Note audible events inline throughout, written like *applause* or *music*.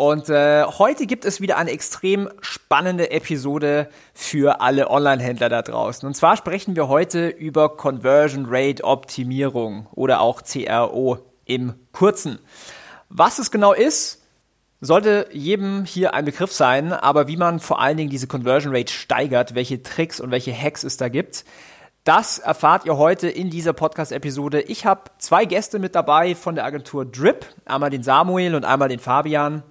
Und äh, heute gibt es wieder eine extrem spannende Episode für alle Online-Händler da draußen. Und zwar sprechen wir heute über Conversion Rate Optimierung oder auch CRO im Kurzen. Was es genau ist, sollte jedem hier ein Begriff sein, aber wie man vor allen Dingen diese Conversion Rate steigert, welche Tricks und welche Hacks es da gibt, das erfahrt ihr heute in dieser Podcast-Episode. Ich habe zwei Gäste mit dabei von der Agentur Drip, einmal den Samuel und einmal den Fabian.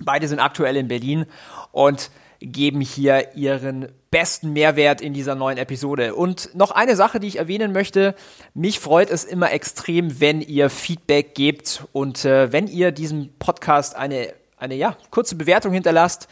Beide sind aktuell in Berlin und geben hier ihren besten Mehrwert in dieser neuen Episode. Und noch eine Sache, die ich erwähnen möchte. Mich freut es immer extrem, wenn ihr Feedback gebt und äh, wenn ihr diesem Podcast eine, eine ja, kurze Bewertung hinterlasst.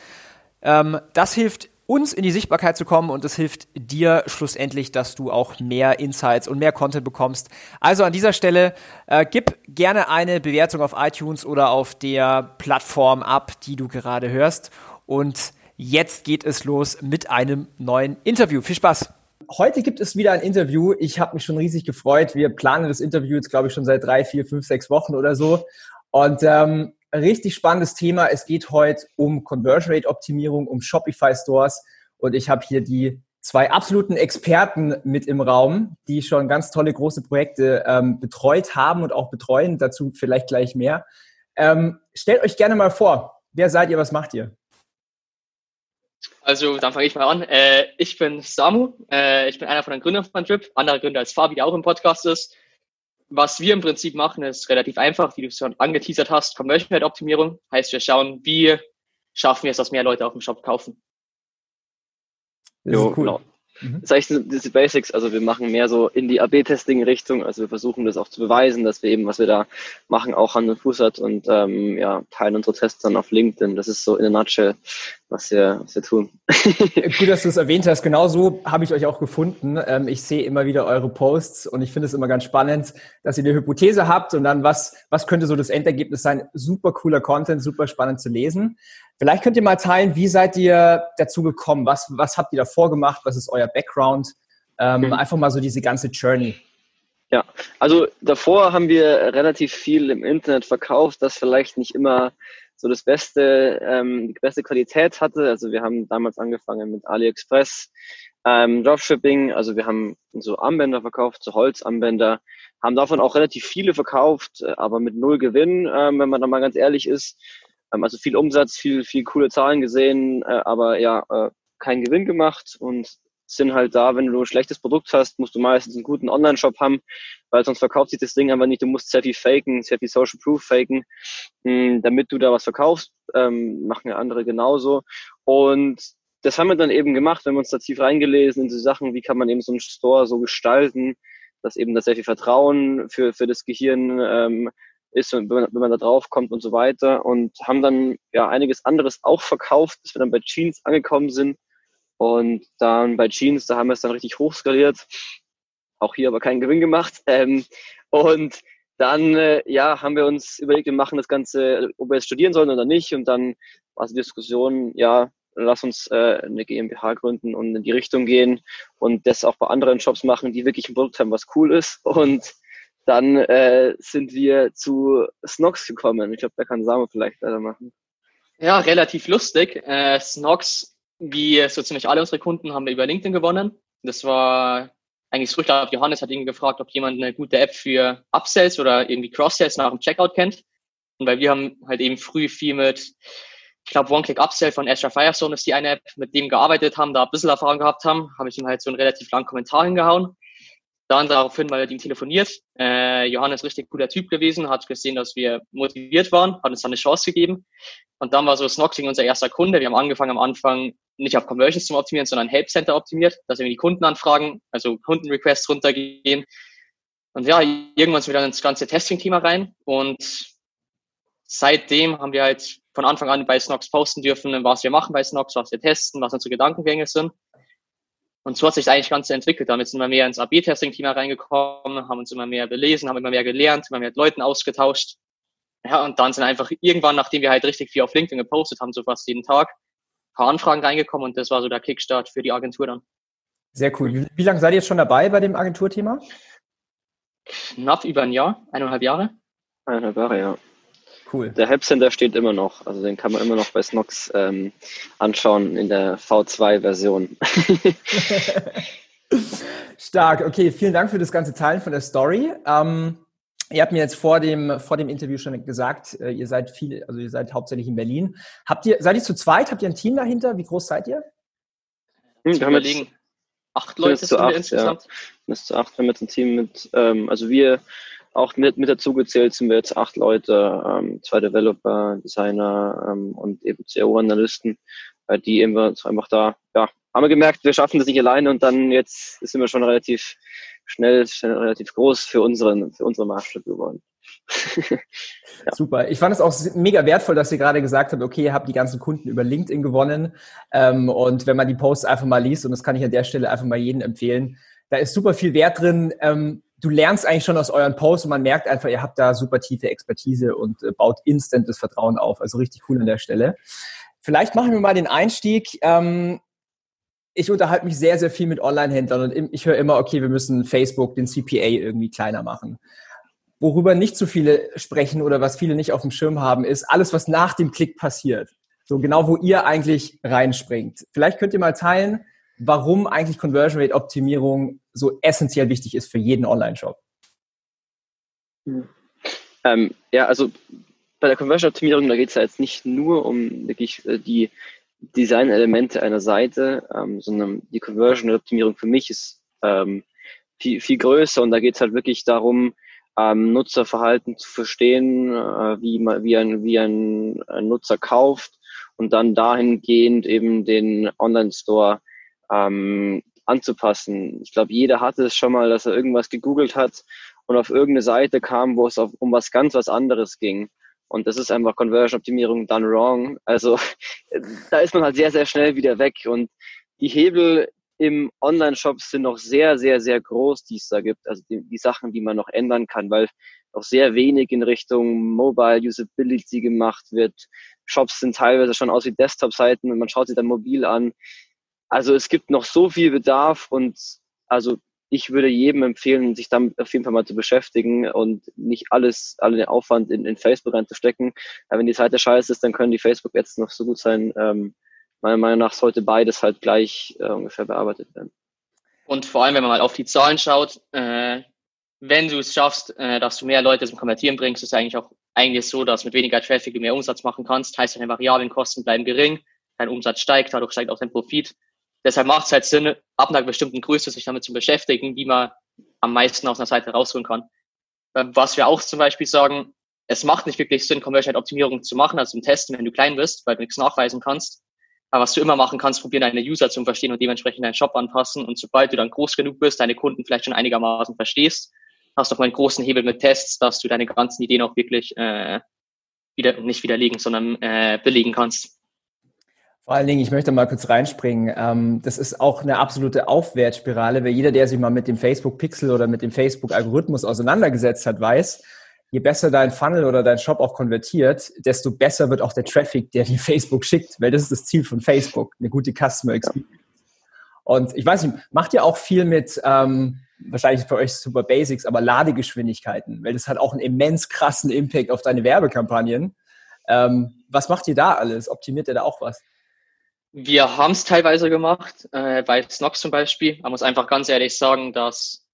Ähm, das hilft uns in die Sichtbarkeit zu kommen und es hilft dir schlussendlich, dass du auch mehr Insights und mehr Content bekommst. Also an dieser Stelle äh, gib gerne eine Bewertung auf iTunes oder auf der Plattform ab, die du gerade hörst. Und jetzt geht es los mit einem neuen Interview. Viel Spaß! Heute gibt es wieder ein Interview. Ich habe mich schon riesig gefreut. Wir planen das Interview jetzt, glaube ich, schon seit drei, vier, fünf, sechs Wochen oder so. Und ähm, richtig spannendes Thema. Es geht heute um Conversion Rate Optimierung, um Shopify Stores. Und ich habe hier die zwei absoluten Experten mit im Raum, die schon ganz tolle große Projekte ähm, betreut haben und auch betreuen. Dazu vielleicht gleich mehr. Ähm, stellt euch gerne mal vor, wer seid ihr, was macht ihr? Also, dann fange ich mal an. Äh, ich bin Samu. Äh, ich bin einer von den Gründern von Trip. Anderer Gründer als Fabi, der auch im Podcast ist was wir im Prinzip machen, ist relativ einfach, wie du es schon angeteasert hast, Conversion Rate Optimierung. Heißt, wir schauen, wie schaffen wir es, dass mehr Leute auf dem Shop kaufen. Jo, cool. genau. Mhm. Das heißt, diese Basics, also wir machen mehr so in die AB-Testing-Richtung, also wir versuchen das auch zu beweisen, dass wir eben, was wir da machen, auch Hand und Fuß hat und ähm, ja, teilen unsere Tests dann auf LinkedIn. Das ist so in a nutshell, was wir, was wir tun. Gut, dass du es erwähnt hast. Genau so habe ich euch auch gefunden. Ähm, ich sehe immer wieder eure Posts und ich finde es immer ganz spannend, dass ihr eine Hypothese habt und dann was, was könnte so das Endergebnis sein? Super cooler Content, super spannend zu lesen. Vielleicht könnt ihr mal teilen, wie seid ihr dazu gekommen? Was, was habt ihr davor gemacht? Was ist euer Background? Ähm, mhm. Einfach mal so diese ganze Journey. Ja, also davor haben wir relativ viel im Internet verkauft, das vielleicht nicht immer so das beste, ähm, die beste Qualität hatte. Also wir haben damals angefangen mit AliExpress, ähm, Dropshipping, also wir haben so Armbänder verkauft, so Holzarmbänder, haben davon auch relativ viele verkauft, äh, aber mit null Gewinn, ähm, wenn man da mal ganz ehrlich ist. Ähm, also viel Umsatz, viel, viel coole Zahlen gesehen, äh, aber ja, äh, keinen Gewinn gemacht und sind halt da, wenn du ein schlechtes Produkt hast, musst du meistens einen guten Online-Shop haben, weil sonst verkauft sich das Ding einfach nicht. Du musst sehr viel faken, sehr viel Social Proof faken, hm, damit du da was verkaufst. Ähm, machen ja andere genauso. Und das haben wir dann eben gemacht, wenn wir uns da tief reingelesen in die Sachen, wie kann man eben so einen Store so gestalten, dass eben da sehr viel Vertrauen für, für das Gehirn ähm, ist, wenn man, wenn man da drauf kommt und so weiter. Und haben dann ja einiges anderes auch verkauft, bis wir dann bei Jeans angekommen sind. Und dann bei Jeans, da haben wir es dann richtig hochskaliert. Auch hier aber keinen Gewinn gemacht. Ähm, und dann äh, ja, haben wir uns überlegt, wir machen das Ganze, ob wir jetzt studieren sollen oder nicht. Und dann war die Diskussion, ja, lass uns äh, eine GmbH gründen und in die Richtung gehen und das auch bei anderen Jobs machen, die wirklich ein Produkt haben, was cool ist. Und dann äh, sind wir zu Snox gekommen. Ich glaube, da kann Samu vielleicht weitermachen. Ja, relativ lustig. Äh, Snox, wie so ziemlich alle unsere Kunden, haben wir über LinkedIn gewonnen. Das war eigentlich so, ich glaube, Johannes hat ihn gefragt, ob jemand eine gute App für Upsells oder irgendwie Cross-Sales nach dem Checkout kennt. Und weil wir haben halt eben früh viel mit, ich glaube, One-Click-Upsell von Azure Firestone ist die eine App, mit dem gearbeitet haben, da ein bisschen Erfahrung gehabt haben, habe ich ihm halt so einen relativ langen Kommentar hingehauen. Dann daraufhin mal mit ihm telefoniert. Äh, Johannes richtig cooler Typ gewesen, hat gesehen, dass wir motiviert waren, hat uns dann eine Chance gegeben. Und dann war so Snoxing unser erster Kunde. Wir haben angefangen am Anfang nicht auf Conversions zu optimieren, sondern Help Center optimiert, dass wir die Kundenanfragen, also Kundenrequests runtergehen. Und ja, irgendwann sind wir dann ins ganze Testing-Thema rein und seitdem haben wir halt von Anfang an bei Snox posten dürfen, was wir machen bei Snox, was wir testen, was unsere Gedankengänge sind. Und so hat sich eigentlich ganz entwickelt. Damit sind wir mehr ins AB-Testing-Team reingekommen, haben uns immer mehr belesen, haben immer mehr gelernt, immer mehr mit Leuten ausgetauscht. Ja, und dann sind einfach irgendwann, nachdem wir halt richtig viel auf LinkedIn gepostet haben, so fast jeden Tag, ein paar Anfragen reingekommen und das war so der Kickstart für die Agentur dann. Sehr cool. Wie, wie lange seid ihr jetzt schon dabei bei dem Agenturthema? Knapp über ein Jahr, eineinhalb Jahre. Eineinhalb Jahre, ja. Cool. Der Help Center steht immer noch, also den kann man immer noch bei Snox ähm, anschauen in der V2-Version. *laughs* Stark, okay, vielen Dank für das ganze Teilen von der Story. Ähm, ihr habt mir jetzt vor dem, vor dem Interview schon gesagt, äh, ihr seid viel, also ihr seid hauptsächlich in Berlin. Habt ihr, seid ihr zu zweit? Habt ihr ein Team dahinter? Wie groß seid ihr? Hm, wir haben jetzt, acht Leute sind wir insgesamt. Ja. Bis zu acht. Wir haben jetzt ein Team mit, ähm, also wir auch mit, mit dazu gezählt sind wir jetzt acht Leute, ähm, zwei Developer, Designer ähm, und eben CO-Analysten, äh, die eben einfach da, ja, haben wir gemerkt, wir schaffen das nicht alleine und dann jetzt sind wir schon relativ schnell, schnell relativ groß für unseren, für unsere Maßstab geworden. *laughs* ja. Super. Ich fand es auch mega wertvoll, dass ihr gerade gesagt habt, okay, ihr habt die ganzen Kunden über LinkedIn gewonnen. Ähm, und wenn man die Posts einfach mal liest, und das kann ich an der Stelle einfach mal jedem empfehlen, da ist super viel Wert drin. Ähm, du lernst eigentlich schon aus euren Posts und man merkt einfach, ihr habt da super tiefe Expertise und äh, baut instant das Vertrauen auf. Also richtig cool an der Stelle. Vielleicht machen wir mal den Einstieg. Ähm, ich unterhalte mich sehr, sehr viel mit Online-Händlern und ich höre immer, okay, wir müssen Facebook, den CPA irgendwie kleiner machen. Worüber nicht so viele sprechen oder was viele nicht auf dem Schirm haben, ist alles, was nach dem Klick passiert. So genau, wo ihr eigentlich reinspringt. Vielleicht könnt ihr mal teilen, warum eigentlich Conversion Rate Optimierung so essentiell wichtig ist für jeden Online-Shop. Ähm, ja, also bei der Conversion Optimierung, da geht es ja jetzt nicht nur um wirklich äh, die Design-Elemente einer Seite, ähm, sondern die Conversion Optimierung für mich ist ähm, viel, viel größer und da geht es halt wirklich darum, ähm, Nutzerverhalten zu verstehen, äh, wie, wie, ein, wie ein, ein Nutzer kauft und dann dahingehend eben den Online-Store ähm, anzupassen. Ich glaube, jeder hatte es schon mal, dass er irgendwas gegoogelt hat und auf irgendeine Seite kam, wo es auf, um was ganz was anderes ging. Und das ist einfach Conversion-Optimierung done wrong. Also *laughs* da ist man halt sehr, sehr schnell wieder weg. Und die Hebel im Online-Shop sind noch sehr, sehr, sehr groß, die es da gibt. Also die, die Sachen, die man noch ändern kann, weil noch sehr wenig in Richtung Mobile Usability gemacht wird. Shops sind teilweise schon aus wie Desktop-Seiten und man schaut sich dann mobil an. Also es gibt noch so viel Bedarf und also ich würde jedem empfehlen, sich damit auf jeden Fall mal zu beschäftigen und nicht alles, alle den Aufwand in, in Facebook reinzustecken. Aber wenn die Seite scheiße ist, dann können die Facebook-Ads noch so gut sein. Ähm, meiner Meinung nach sollte beides halt gleich äh, ungefähr bearbeitet werden. Und vor allem, wenn man mal auf die Zahlen schaut, äh, wenn du es schaffst, äh, dass du mehr Leute zum Konvertieren bringst, ist es eigentlich auch eigentlich so, dass mit weniger Traffic du mehr Umsatz machen kannst. Heißt, deine variablen Kosten bleiben gering, dein Umsatz steigt, dadurch steigt auch dein Profit. Deshalb macht es halt Sinn, ab einer bestimmten Größe sich damit zu beschäftigen, wie man am meisten aus einer Seite rausholen kann. Ähm, was wir auch zum Beispiel sagen, es macht nicht wirklich Sinn, Conversion-Optimierung zu machen, also zum Testen, wenn du klein bist, weil du nichts nachweisen kannst. Aber was du immer machen kannst, probieren deine User zu verstehen und dementsprechend deinen Shop anpassen. Und sobald du dann groß genug bist, deine Kunden vielleicht schon einigermaßen verstehst, hast du auch mal einen großen Hebel mit Tests, dass du deine ganzen Ideen auch wirklich äh, wieder nicht widerlegen, sondern äh, belegen kannst. Vor allen Dingen, ich möchte mal kurz reinspringen. Ähm, das ist auch eine absolute Aufwärtsspirale, weil jeder, der sich mal mit dem Facebook-Pixel oder mit dem Facebook-Algorithmus auseinandergesetzt hat, weiß, je besser dein Funnel oder dein Shop auch konvertiert, desto besser wird auch der Traffic, der dir *laughs* Facebook schickt, weil das ist das Ziel von Facebook, eine gute Customer Experience. Und ich weiß nicht, macht ihr auch viel mit, ähm, wahrscheinlich für euch super Basics, aber Ladegeschwindigkeiten, weil das hat auch einen immens krassen Impact auf deine Werbekampagnen. Ähm, was macht ihr da alles? Optimiert ihr da auch was? Wir haben es teilweise gemacht, äh, bei Snox zum Beispiel. Man muss einfach ganz ehrlich sagen, dass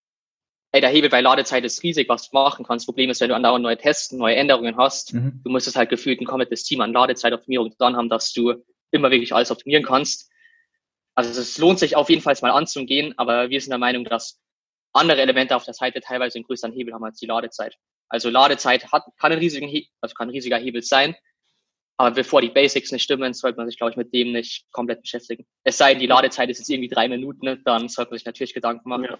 ey, der Hebel bei Ladezeit ist riesig, was du machen kannst. Problem ist, wenn du andauernd neue Tests, neue Änderungen hast, mhm. du musst es halt gefühlt ein komplettes Team an Ladezeitoptimierung dran haben, dass du immer wirklich alles optimieren kannst. Also es lohnt sich auf jeden Fall mal anzugehen, aber wir sind der Meinung, dass andere Elemente auf der Seite teilweise einen größeren Hebel haben als die Ladezeit. Also Ladezeit hat, kann ein riesiger, also kann ein riesiger Hebel sein, aber bevor die Basics nicht stimmen, sollte man sich, glaube ich, mit dem nicht komplett beschäftigen. Es sei denn, die Ladezeit ist jetzt irgendwie drei Minuten, ne, dann sollte man sich natürlich Gedanken machen. Ja,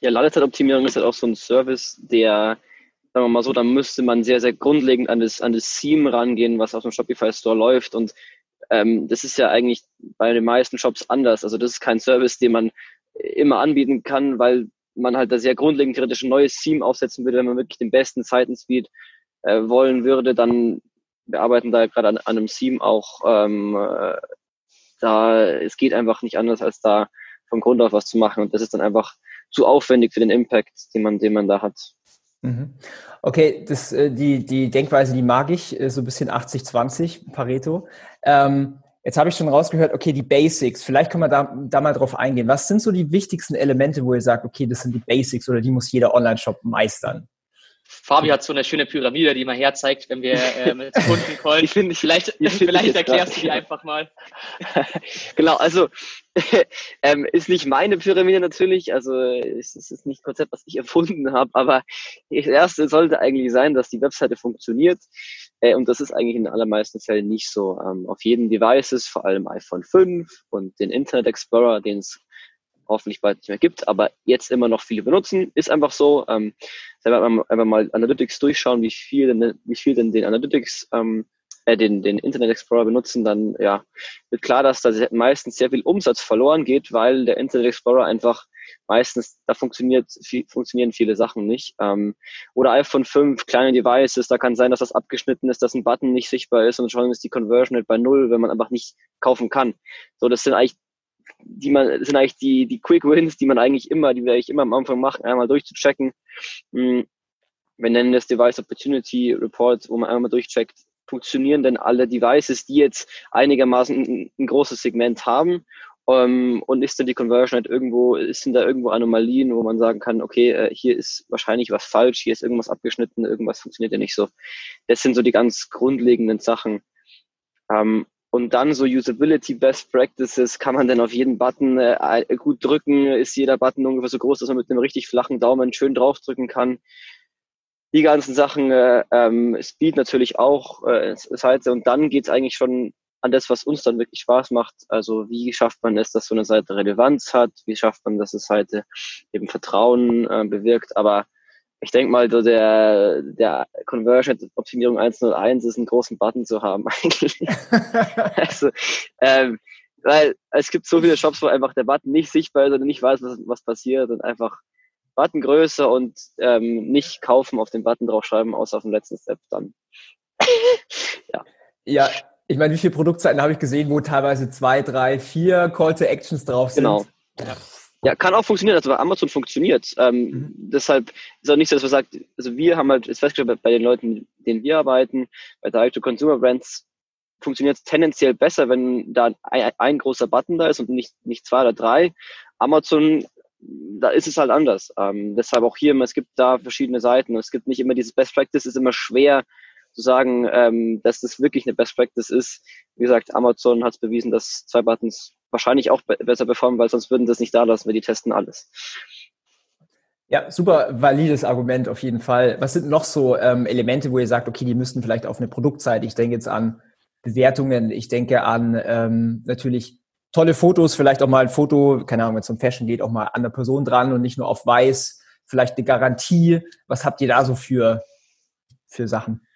ja Ladezeitoptimierung ist halt auch so ein Service, der sagen wir mal so, dann müsste man sehr, sehr grundlegend an das, an das Theme rangehen, was auf dem Shopify Store läuft. Und ähm, das ist ja eigentlich bei den meisten Shops anders. Also das ist kein Service, den man immer anbieten kann, weil man halt da sehr grundlegend theoretisch ein neues Theme aufsetzen würde, wenn man wirklich den besten Zeitenspeed äh, wollen würde, dann wir arbeiten da gerade an, an einem Theme auch ähm, äh, da es geht einfach nicht anders als da von Grund auf was zu machen und das ist dann einfach zu aufwendig für den Impact, den man den man da hat. Mhm. Okay, das, äh, die, die Denkweise, die mag ich, äh, so ein bisschen 80-20 Pareto. Ähm, Jetzt habe ich schon rausgehört, okay, die Basics. Vielleicht können wir da, da mal drauf eingehen. Was sind so die wichtigsten Elemente, wo ihr sagt, okay, das sind die Basics oder die muss jeder Online-Shop meistern? Fabi hat so eine schöne Pyramide, die man herzeigt, wenn wir äh, *laughs* mit Kunden callen. Ich finde, vielleicht, vielleicht erklärst du die einfach mal. *laughs* genau, also *laughs* ähm, ist nicht meine Pyramide natürlich, also es ist nicht ein Konzept, was ich erfunden habe, aber das erste sollte eigentlich sein, dass die Webseite funktioniert. Äh, und das ist eigentlich in den allermeisten Fällen nicht so. Ähm, auf jeden Devices, vor allem iPhone 5 und den Internet Explorer, den es hoffentlich bald nicht mehr gibt, aber jetzt immer noch viele benutzen, ist einfach so. Ähm, einfach mal Analytics durchschauen, wie viel denn, wie viel denn den Analytics, ähm, äh, den, den Internet Explorer benutzen, dann ja, wird klar, dass da meistens sehr viel Umsatz verloren geht, weil der Internet Explorer einfach meistens, da funktioniert, viel, funktionieren viele Sachen nicht. Ähm, oder iPhone 5, kleine Devices, da kann sein, dass das abgeschnitten ist, dass ein Button nicht sichtbar ist und schon ist die Conversion Rate bei null, wenn man einfach nicht kaufen kann. So, das sind eigentlich die man, sind eigentlich die, die Quick Wins, die man eigentlich immer, die wir eigentlich immer am Anfang machen, einmal durchzuchecken. Hm, wir nennen das Device Opportunity Report, wo man einmal durchcheckt, funktionieren denn alle Devices, die jetzt einigermaßen ein, ein großes Segment haben um, ähm, und ist denn die Conversion halt irgendwo, ist denn da irgendwo Anomalien, wo man sagen kann, okay, äh, hier ist wahrscheinlich was falsch, hier ist irgendwas abgeschnitten, irgendwas funktioniert ja nicht so. Das sind so die ganz grundlegenden Sachen. Um, ähm, und dann so Usability Best Practices, kann man denn auf jeden Button äh, gut drücken? Ist jeder Button ungefähr so groß, dass man mit einem richtig flachen Daumen schön draufdrücken kann? Die ganzen Sachen, äh, ähm, Speed natürlich auch, äh, Seite. Und dann geht's eigentlich schon an das, was uns dann wirklich Spaß macht. Also wie schafft man es, dass so eine Seite Relevanz hat? Wie schafft man, dass eine Seite eben Vertrauen äh, bewirkt? Aber ich denke mal, so der, der Conversion-Optimierung 101 ist einen großen Button zu haben *laughs* eigentlich. also, ähm, weil es gibt so viele Shops, wo einfach der Button nicht sichtbar ist oder nicht weiß, was, was passiert und einfach Buttongröße und ähm, nicht kaufen auf den Button draufschreiben, außer auf dem letzten Step dann. *laughs* ja. Ja, ich meine, wie viele Produktseiten habe ich gesehen, wo teilweise zwei, drei, vier Call to Actions drauf sind? Genau. Ja. Ja, kann auch funktionieren. Also bei Amazon funktioniert. Ähm, mhm. Deshalb ist auch nicht so, dass wir sagen, also wir haben halt jetzt festgestellt, bei den Leuten, mit denen wir arbeiten, bei Direct-to-Consumer-Brands funktioniert es tendenziell besser, wenn da ein, ein, großer Button da ist und nicht, nicht zwei oder drei. Amazon, da ist es halt anders. Ähm, deshalb auch hier, es gibt da verschiedene Seiten. Es gibt nicht immer dieses Best Practice, es ist immer schwer zu sagen, ähm, dass das wirklich eine Best Practice ist. Wie gesagt, Amazon hat es bewiesen, dass zwei Buttons wahrscheinlich auch besser performen, weil sonst würden das nicht da lassen, weil die testen alles. Ja, super valides Argument auf jeden Fall. Was sind noch so ähm, Elemente, wo ihr sagt, okay, die müssten vielleicht auf eine Produktseite, ich denke jetzt an Bewertungen, ich denke an ähm, natürlich tolle Fotos, vielleicht auch mal ein Foto, keine Ahnung, wenn es um Fashion geht, auch mal an der Person dran und nicht nur auf weiß, vielleicht eine Garantie. Was habt ihr da so für, für Sachen?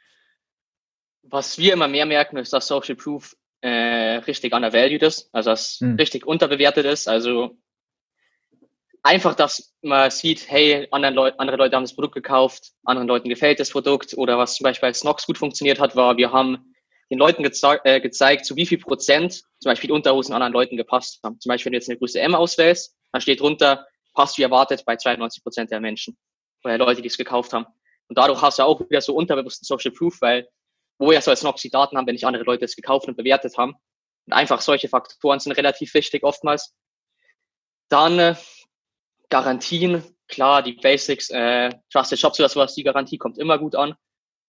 Was wir immer mehr merken, ist, dass Social Proof äh, richtig undervalued ist, also dass hm. richtig unterbewertet ist. Also einfach, dass man sieht, hey, anderen Leu andere Leute haben das Produkt gekauft, anderen Leuten gefällt das Produkt oder was zum Beispiel als Nox gut funktioniert hat, war, wir haben den Leuten geze äh, gezeigt, zu wie viel Prozent zum Beispiel die Unterhosen anderen Leuten gepasst haben. Zum Beispiel, wenn du jetzt eine Größe M auswählst, dann steht drunter, passt wie erwartet bei 92 Prozent der Menschen oder der Leute, die es gekauft haben. Und dadurch hast du auch wieder so unterbewussten Social Proof, weil woher soll es noch die Daten haben, wenn nicht andere Leute es gekauft und bewertet haben. Und einfach solche Faktoren sind relativ wichtig oftmals. Dann äh, Garantien, klar, die Basics, äh, Trusted Shops oder sowas, die Garantie kommt immer gut an.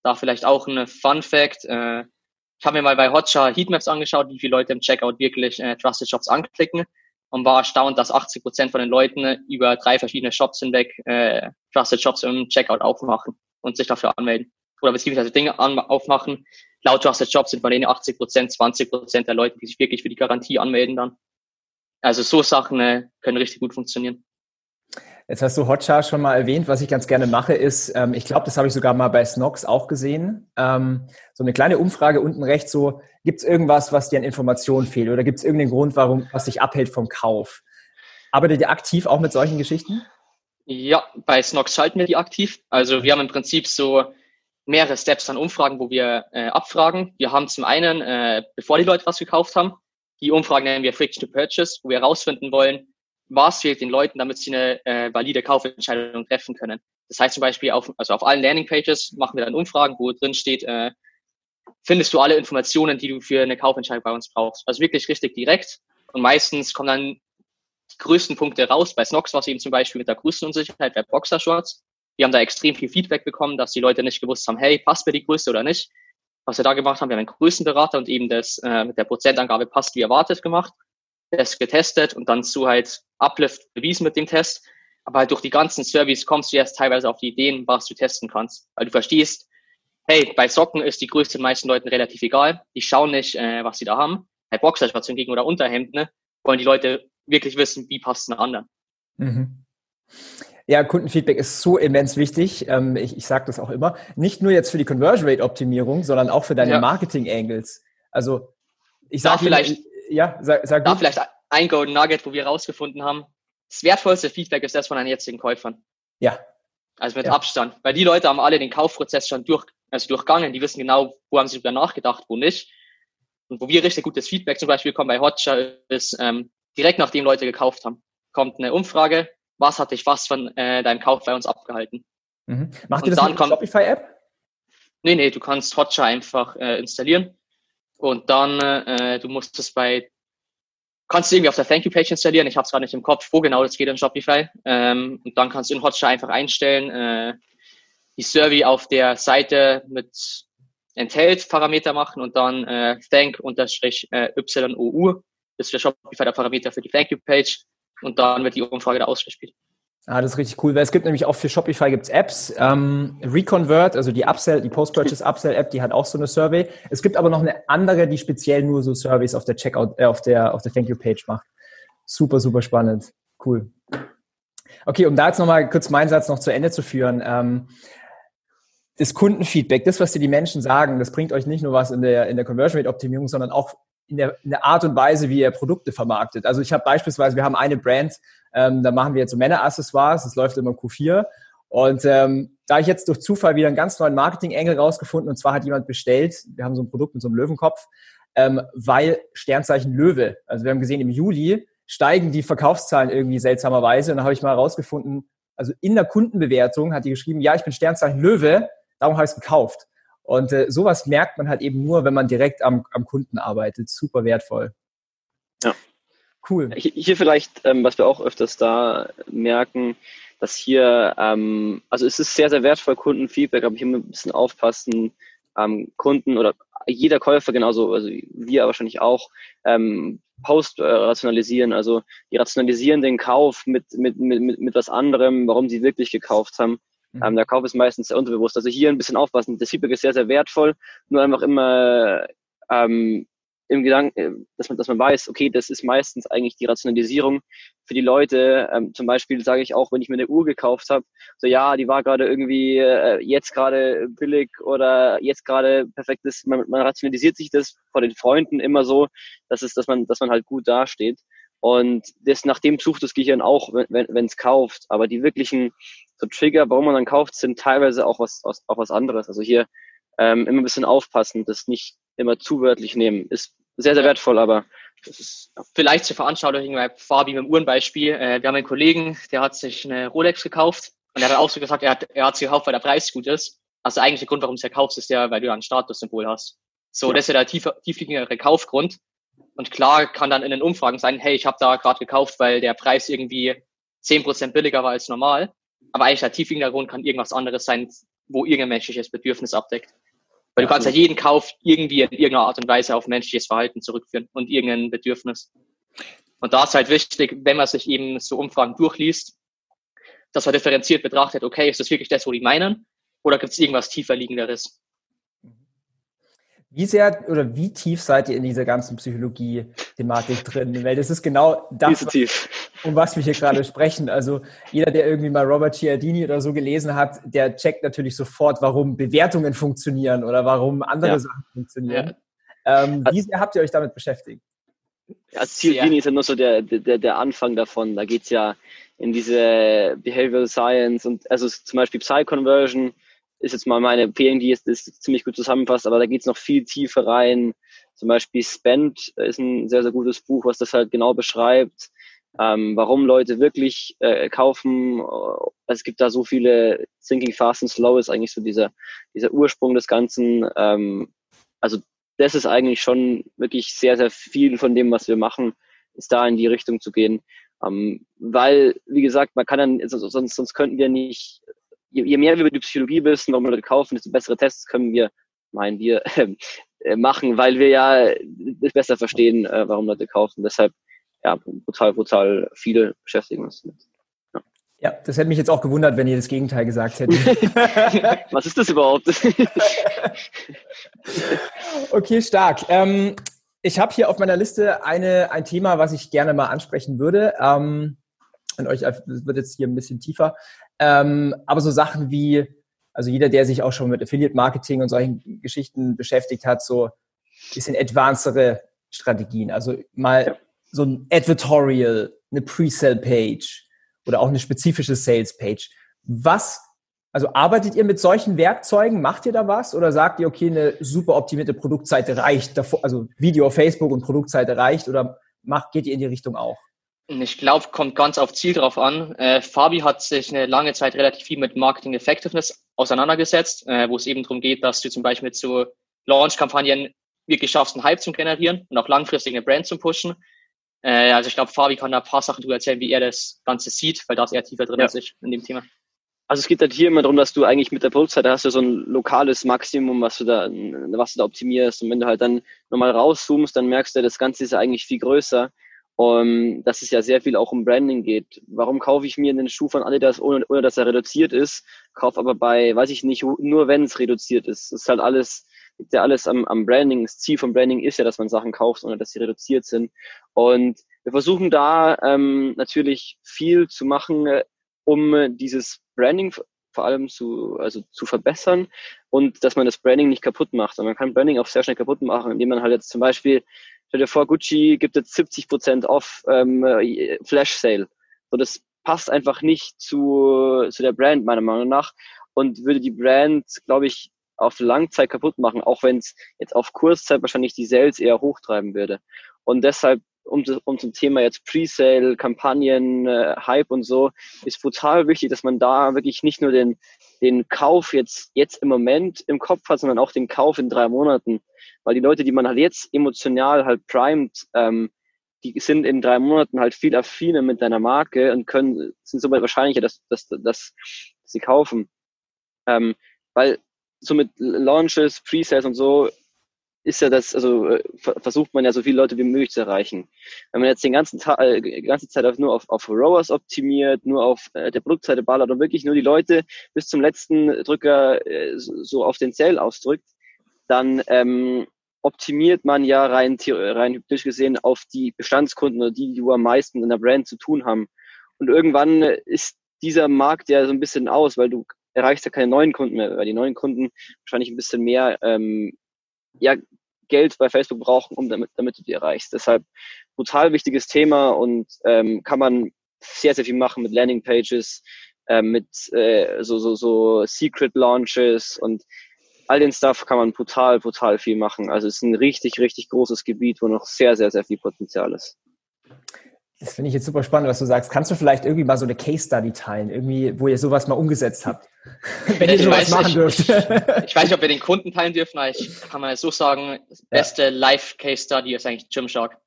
Da vielleicht auch ein Fun Fact. Äh, ich habe mir mal bei Hotjar Heatmaps angeschaut, wie viele Leute im Checkout wirklich äh, Trusted Shops anklicken und war erstaunt, dass 80 Prozent von den Leuten über drei verschiedene Shops hinweg äh, Trusted Shops im Checkout aufmachen und sich dafür anmelden oder beziehungsweise Dinge an, aufmachen. Laut Trusted Jobs sind von denen 80 Prozent, 20 Prozent der Leute, die sich wirklich für die Garantie anmelden dann. Also so Sachen äh, können richtig gut funktionieren. Jetzt hast du Hotjar schon mal erwähnt. Was ich ganz gerne mache, ist, ähm, ich glaube, das habe ich sogar mal bei Snox auch gesehen. Ähm, so eine kleine Umfrage unten rechts, so, gibt es irgendwas, was dir an Informationen fehlt? Oder gibt es irgendeinen Grund, warum, was dich abhält vom Kauf? Arbeitet ihr aktiv auch mit solchen Geschichten? Ja, bei Snox schalten wir die aktiv. Also wir haben im Prinzip so mehrere Steps an Umfragen, wo wir äh, abfragen. Wir haben zum einen, äh, bevor die Leute was gekauft haben, die Umfragen nennen wir Friction to Purchase, wo wir herausfinden wollen, was fehlt den Leuten, damit sie eine äh, valide Kaufentscheidung treffen können. Das heißt zum Beispiel auf, also auf allen Landingpages machen wir dann Umfragen, wo drin steht, äh, findest du alle Informationen, die du für eine Kaufentscheidung bei uns brauchst. Also wirklich richtig direkt. Und meistens kommen dann die größten Punkte raus. Bei Snox war es eben zum Beispiel mit der Größenunsicherheit bei Boxershorts. Wir haben da extrem viel Feedback bekommen, dass die Leute nicht gewusst haben, hey, passt mir die Größe oder nicht. Was wir da gemacht haben, wir haben einen Größenberater und eben das äh, mit der Prozentangabe passt wie erwartet gemacht das getestet und dann so halt Uplift bewiesen mit dem Test. Aber halt durch die ganzen Surveys kommst du erst teilweise auf die Ideen, was du testen kannst. Weil du verstehst, hey, bei Socken ist die Größe den meisten Leuten relativ egal. Die schauen nicht, äh, was sie da haben. Bei Boxershorts hingegen oder Unterhemden ne, wollen die Leute wirklich wissen, wie passt es anderen. Mhm. Ja, Kundenfeedback ist so immens wichtig. Ähm, ich ich sage das auch immer. Nicht nur jetzt für die Conversion Rate Optimierung, sondern auch für deine ja. Marketing Angles. Also ich sage vielleicht ja, sag, sag Da vielleicht ein Golden Nugget, wo wir herausgefunden haben, das wertvollste Feedback ist das von deinen jetzigen Käufern. Ja. Also mit ja. Abstand. Weil die Leute haben alle den Kaufprozess schon durch, also durchgangen. Die wissen genau, wo haben sie darüber nachgedacht, wo nicht. Und wo wir richtig gutes Feedback zum Beispiel bekommen bei Hotjar ist, ähm, direkt nachdem Leute gekauft haben, kommt eine Umfrage, was hat dich was von äh, deinem Kauf bei uns abgehalten? Mhm. Macht ihr das mit der Shopify-App? Nee, nee, du kannst Hotjar einfach äh, installieren und dann, äh, du musst es bei, kannst du irgendwie auf der Thank You Page installieren. Ich habe es gerade nicht im Kopf, wo genau das geht in Shopify. Ähm, und dann kannst du in Hotjar einfach einstellen, äh, die Survey auf der Seite mit enthält Parameter machen und dann äh, thank unterstrich äh, YOU ist für Shopify der Parameter für die Thank You Page und dann wird die Umfrage da ausgespielt. Ah, das ist richtig cool, weil es gibt nämlich auch für Shopify gibt's Apps. Ähm, Reconvert, also die Upsell, die Post-Purchase Upsell App, die hat auch so eine Survey. Es gibt aber noch eine andere, die speziell nur so Surveys auf der Checkout, äh, auf der auf der Thank You Page macht. Super, super spannend. Cool. Okay, um da jetzt nochmal kurz meinen Satz noch zu Ende zu führen. Ähm, das Kundenfeedback, das, was dir die Menschen sagen, das bringt euch nicht nur was in der, in der Conversion Rate Optimierung, sondern auch in der, in der Art und Weise, wie ihr Produkte vermarktet. Also ich habe beispielsweise, wir haben eine Brand, ähm, da machen wir jetzt so Männeraccessoires, das läuft immer Q4. Und ähm, da ich jetzt durch Zufall wieder einen ganz neuen Marketing-Engel rausgefunden, und zwar hat jemand bestellt, wir haben so ein Produkt mit so einem Löwenkopf, ähm, weil Sternzeichen Löwe, also wir haben gesehen, im Juli steigen die Verkaufszahlen irgendwie seltsamerweise. Und dann habe ich mal herausgefunden, also in der Kundenbewertung hat die geschrieben, ja, ich bin Sternzeichen Löwe, darum habe ich es gekauft. Und äh, sowas merkt man halt eben nur, wenn man direkt am, am Kunden arbeitet. Super wertvoll. Ja. Cool. Hier vielleicht, ähm, was wir auch öfters da merken, dass hier, ähm, also es ist sehr, sehr wertvoll, Kundenfeedback, aber hier ein bisschen aufpassen, ähm, Kunden oder jeder Käufer genauso, also wir wahrscheinlich auch, ähm, Post äh, rationalisieren, also die rationalisieren den Kauf mit, mit, mit, mit was anderem, warum sie wirklich gekauft haben. Mhm. Ähm, der Kauf ist meistens sehr unterbewusst. Also hier ein bisschen aufpassen. Das Feedback ist sehr, sehr wertvoll. Nur einfach immer ähm, im Gedanken, äh, dass man, dass man weiß, okay, das ist meistens eigentlich die Rationalisierung für die Leute. Ähm, zum Beispiel sage ich auch, wenn ich mir eine Uhr gekauft habe, so ja, die war gerade irgendwie äh, jetzt gerade billig oder jetzt gerade perfekt ist. Man, man rationalisiert sich das vor den Freunden immer so, dass es, dass man, dass man halt gut dasteht. Und das nach dem sucht das Gehirn auch, wenn es kauft. Aber die wirklichen so Trigger, warum man dann kauft, sind teilweise auch was, auch was anderes. Also hier ähm, immer ein bisschen aufpassen, das nicht immer zu wörtlich nehmen. Ist sehr, sehr wertvoll, aber ist ja. vielleicht zur Veranschaulichung bei Fabi mit dem Uhrenbeispiel. Äh, wir haben einen Kollegen, der hat sich eine Rolex gekauft und er hat auch so gesagt, er hat, er hat sie gekauft, weil der Preis gut ist. Also der eigentliche Grund, warum du es kaufst, ist ja, weil du ein Statussymbol hast. So, ja. das ist ja der tiefer, tiefliegende Kaufgrund. Und klar kann dann in den Umfragen sein, hey, ich habe da gerade gekauft, weil der Preis irgendwie zehn Prozent billiger war als normal. Aber eigentlich der tiefliegende Grund kann irgendwas anderes sein, wo irgendein menschliches Bedürfnis abdeckt. Weil du kannst ja jeden Kauf irgendwie in irgendeiner Art und Weise auf menschliches Verhalten zurückführen und irgendein Bedürfnis. Und da ist halt wichtig, wenn man sich eben so Umfragen durchliest, dass man differenziert betrachtet, okay, ist das wirklich das, wo die meinen? Oder gibt es irgendwas tiefer liegenderes? Wie sehr oder wie tief seid ihr in dieser ganzen Psychologie-Thematik drin? Weil das ist genau das. Tief? um was wir hier gerade sprechen. Also jeder, der irgendwie mal Robert Cialdini oder so gelesen hat, der checkt natürlich sofort, warum Bewertungen funktionieren oder warum andere ja. Sachen funktionieren. Ja. Ähm, wie sehr habt ihr euch damit beschäftigt? Ja, Cialdini ist ja nur so der, der, der Anfang davon. Da geht es ja in diese Behavioral Science und also zum Beispiel Psy-Conversion ist jetzt mal meine Empfehlung, die ist, ist ziemlich gut zusammenfasst, aber da geht es noch viel tiefer rein. Zum Beispiel Spend ist ein sehr, sehr gutes Buch, was das halt genau beschreibt, ähm, warum Leute wirklich äh, kaufen. Es gibt da so viele Thinking Fast and Slow ist eigentlich so dieser, dieser Ursprung des Ganzen. Ähm, also das ist eigentlich schon wirklich sehr, sehr viel von dem, was wir machen, ist da in die Richtung zu gehen. Ähm, weil, wie gesagt, man kann dann, also sonst, sonst könnten wir nicht je, je mehr wir über die Psychologie wissen, warum Leute kaufen, desto bessere Tests können wir, meinen wir, *laughs* äh, machen, weil wir ja es besser verstehen, äh, warum Leute kaufen. Deshalb, ja, brutal, brutal viele beschäftigen uns damit. Ja. ja, das hätte mich jetzt auch gewundert, wenn ihr das Gegenteil gesagt hättet. *laughs* Was ist das überhaupt? *laughs* okay, stark. Ähm, ich habe hier auf meiner Liste eine, ein Thema, was ich gerne mal ansprechen würde. Ähm, und euch, das wird jetzt hier ein bisschen tiefer. Ähm, aber so Sachen wie, also jeder, der sich auch schon mit Affiliate Marketing und solchen Geschichten beschäftigt hat, so bisschen advancedere Strategien. Also mal ja. so ein Advertorial, eine Pre-Sell-Page oder auch eine spezifische Sales-Page. Was, also arbeitet ihr mit solchen Werkzeugen? Macht ihr da was? Oder sagt ihr, okay, eine super optimierte Produktseite reicht, davor, also Video auf Facebook und Produktseite reicht? Oder macht, geht ihr in die Richtung auch? Ich glaube, kommt ganz auf Ziel drauf an. Äh, Fabi hat sich eine lange Zeit relativ viel mit Marketing Effectiveness auseinandergesetzt, äh, wo es eben darum geht, dass du zum Beispiel mit so Launch-Kampagnen wirklich schaffst, einen Hype zu generieren und auch langfristig eine Brand zu pushen. Äh, also ich glaube, Fabi kann da ein paar Sachen darüber erzählen, wie er das Ganze sieht, weil da ist er tiefer drin ja. als ich in dem Thema. Also es geht halt hier immer darum, dass du eigentlich mit der Produktseite hast du so ein lokales Maximum, was du da, was du da optimierst. Und wenn du halt dann nochmal rauszoomst, dann merkst du, das Ganze ist eigentlich viel größer. Um, dass es ja sehr viel auch um Branding geht. Warum kaufe ich mir einen Schuh von Adidas, ohne, ohne dass er reduziert ist, kaufe aber bei, weiß ich nicht, nur wenn es reduziert ist. Das ist halt alles, liegt ja alles am, am Branding. Das Ziel vom Branding ist ja, dass man Sachen kauft, ohne dass sie reduziert sind. Und wir versuchen da ähm, natürlich viel zu machen, äh, um dieses Branding vor allem zu, also zu verbessern und dass man das Branding nicht kaputt macht. Und man kann Branding auch sehr schnell kaputt machen, indem man halt jetzt zum Beispiel Stell dir vor, Gucci gibt jetzt 70 Prozent off ähm, Flash Sale. So, das passt einfach nicht zu, zu der Brand, meiner Meinung nach. Und würde die Brand, glaube ich, auf Langzeit kaputt machen, auch wenn es jetzt auf Kurzzeit wahrscheinlich die Sales eher hochtreiben würde. Und deshalb, um, um zum Thema jetzt Presale, Kampagnen, äh, Hype und so, ist brutal wichtig, dass man da wirklich nicht nur den, den Kauf jetzt, jetzt im Moment im Kopf hat, sondern auch den Kauf in drei Monaten. Weil die Leute, die man halt jetzt emotional halt primed, ähm, die sind in drei Monaten halt viel affiner mit deiner Marke und können, sind somit wahrscheinlicher, dass, dass, dass, dass sie kaufen. Ähm, weil so mit Launches, Presales und so ist ja das, also äh, versucht man ja so viele Leute wie möglich zu erreichen. Wenn man jetzt den ganzen Tag, äh, die ganze Zeit nur auf, auf ROAS optimiert, nur auf äh, der Produktseite ballert und wirklich nur die Leute bis zum letzten Drücker äh, so, auf den Sale ausdrückt, dann ähm, optimiert man ja rein, rein hypothetisch gesehen auf die Bestandskunden oder die, die am meisten in der Brand zu tun haben. Und irgendwann ist dieser Markt ja so ein bisschen aus, weil du erreichst ja keine neuen Kunden mehr, weil die neuen Kunden wahrscheinlich ein bisschen mehr ähm, ja, Geld bei Facebook brauchen, um damit, damit du die erreichst. Deshalb brutal wichtiges Thema und ähm, kann man sehr, sehr viel machen mit Landingpages, äh, mit äh, so, so, so Secret Launches und all den Stuff kann man brutal, brutal viel machen. Also es ist ein richtig, richtig großes Gebiet, wo noch sehr, sehr, sehr viel Potenzial ist. Das finde ich jetzt super spannend, was du sagst. Kannst du vielleicht irgendwie mal so eine Case Study teilen, irgendwie, wo ihr sowas mal umgesetzt habt? *laughs* Wenn ihr sowas machen nicht, dürft. ich weiß nicht, ob wir den Kunden teilen dürfen, aber ich kann mal so sagen, das beste ja. Live-Case Study ist eigentlich Gymshark.